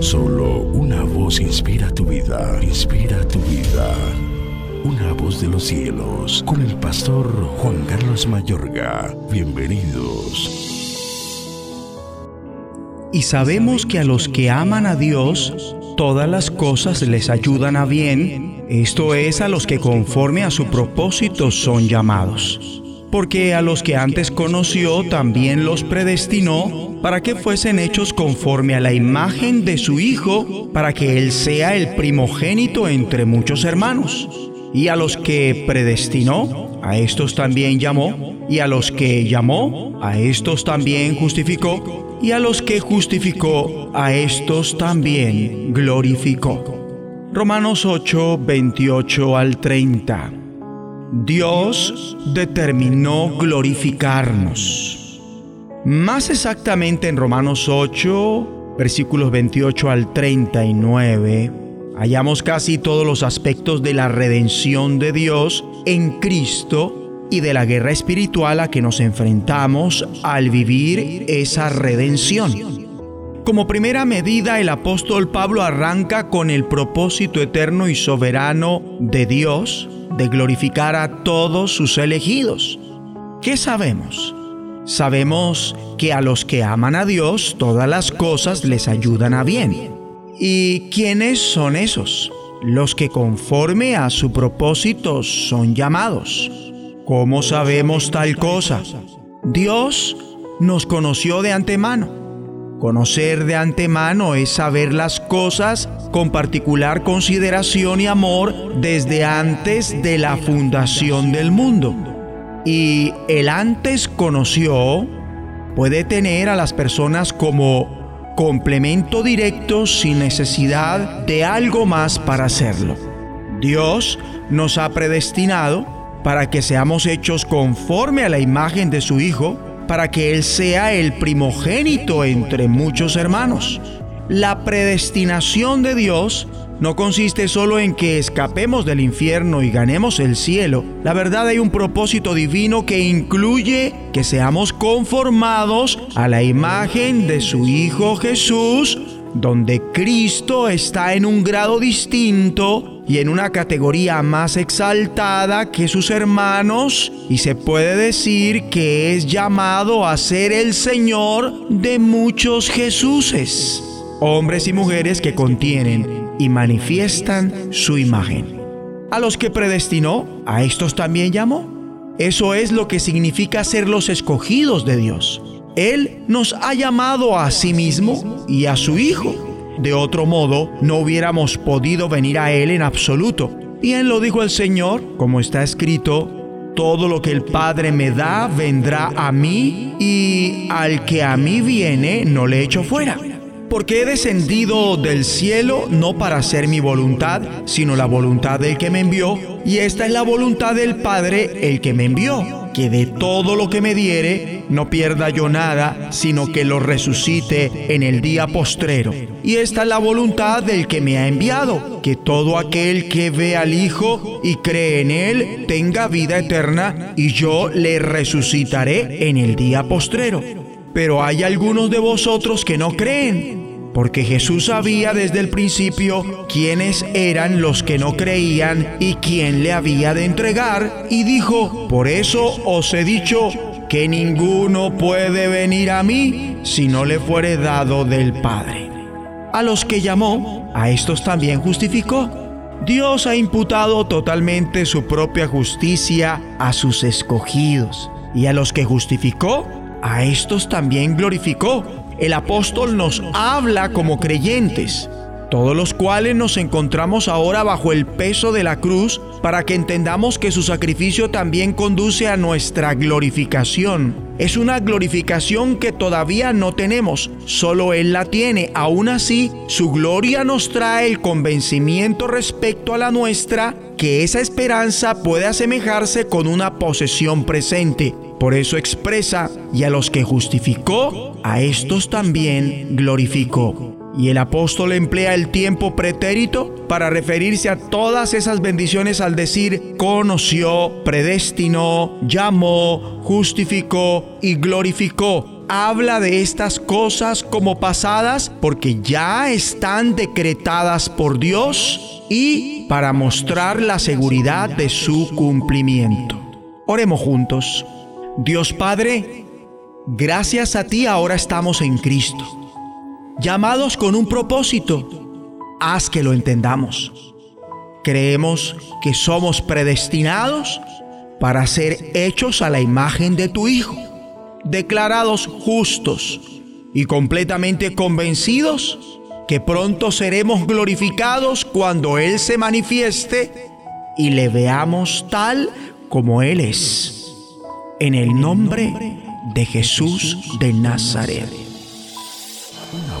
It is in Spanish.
Solo una voz inspira tu vida, inspira tu vida. Una voz de los cielos, con el pastor Juan Carlos Mayorga. Bienvenidos. Y sabemos que a los que aman a Dios, todas las cosas les ayudan a bien, esto es a los que conforme a su propósito son llamados. Porque a los que antes conoció también los predestinó para que fuesen hechos conforme a la imagen de su Hijo, para que Él sea el primogénito entre muchos hermanos. Y a los que predestinó, a estos también llamó, y a los que llamó, a estos también justificó y a los que justificó, a estos también glorificó. Romanos 8, 28 al 30. Dios determinó glorificarnos. Más exactamente en Romanos 8, versículos 28 al 39, hallamos casi todos los aspectos de la redención de Dios en Cristo y de la guerra espiritual a que nos enfrentamos al vivir esa redención. Como primera medida, el apóstol Pablo arranca con el propósito eterno y soberano de Dios de glorificar a todos sus elegidos. ¿Qué sabemos? Sabemos que a los que aman a Dios todas las cosas les ayudan a bien. ¿Y quiénes son esos? Los que conforme a su propósito son llamados. ¿Cómo sabemos tal cosa? Dios nos conoció de antemano. Conocer de antemano es saber las cosas con particular consideración y amor desde antes de la fundación del mundo. Y el antes conoció puede tener a las personas como complemento directo sin necesidad de algo más para hacerlo. Dios nos ha predestinado para que seamos hechos conforme a la imagen de su Hijo, para que Él sea el primogénito entre muchos hermanos. La predestinación de Dios no consiste solo en que escapemos del infierno y ganemos el cielo. La verdad hay un propósito divino que incluye que seamos conformados a la imagen de su Hijo Jesús, donde Cristo está en un grado distinto y en una categoría más exaltada que sus hermanos y se puede decir que es llamado a ser el Señor de muchos Jesuses, hombres y mujeres que contienen y manifiestan su imagen. A los que predestinó, a estos también llamó. Eso es lo que significa ser los escogidos de Dios. Él nos ha llamado a sí mismo y a su Hijo de otro modo, no hubiéramos podido venir a Él en absoluto. Bien lo dijo el Señor, como está escrito, todo lo que el Padre me da vendrá a mí y al que a mí viene no le echo fuera. Porque he descendido del cielo no para hacer mi voluntad, sino la voluntad del que me envió, y esta es la voluntad del Padre el que me envió que de todo lo que me diere no pierda yo nada, sino que lo resucite en el día postrero. Y esta es la voluntad del que me ha enviado, que todo aquel que ve al Hijo y cree en Él tenga vida eterna, y yo le resucitaré en el día postrero. Pero hay algunos de vosotros que no creen porque Jesús sabía desde el principio quiénes eran los que no creían y quién le había de entregar, y dijo, por eso os he dicho que ninguno puede venir a mí si no le fuere dado del Padre. A los que llamó, a estos también justificó. Dios ha imputado totalmente su propia justicia a sus escogidos, y a los que justificó, a estos también glorificó el apóstol nos habla como creyentes, todos los cuales nos encontramos ahora bajo el peso de la cruz para que entendamos que su sacrificio también conduce a nuestra glorificación. Es una glorificación que todavía no tenemos, solo Él la tiene. Aún así, su gloria nos trae el convencimiento respecto a la nuestra que esa esperanza puede asemejarse con una posesión presente. Por eso expresa, y a los que justificó, a estos también glorificó. Y el apóstol emplea el tiempo pretérito para referirse a todas esas bendiciones al decir conoció, predestinó, llamó, justificó y glorificó. habla de estas cosas como pasadas porque ya están decretadas por Dios y para mostrar la seguridad de su cumplimiento. Oremos juntos. Dios Padre, gracias a ti ahora estamos en Cristo, llamados con un propósito. Haz que lo entendamos. Creemos que somos predestinados para ser hechos a la imagen de tu Hijo declarados justos y completamente convencidos que pronto seremos glorificados cuando Él se manifieste y le veamos tal como Él es. En el nombre de Jesús de Nazaret.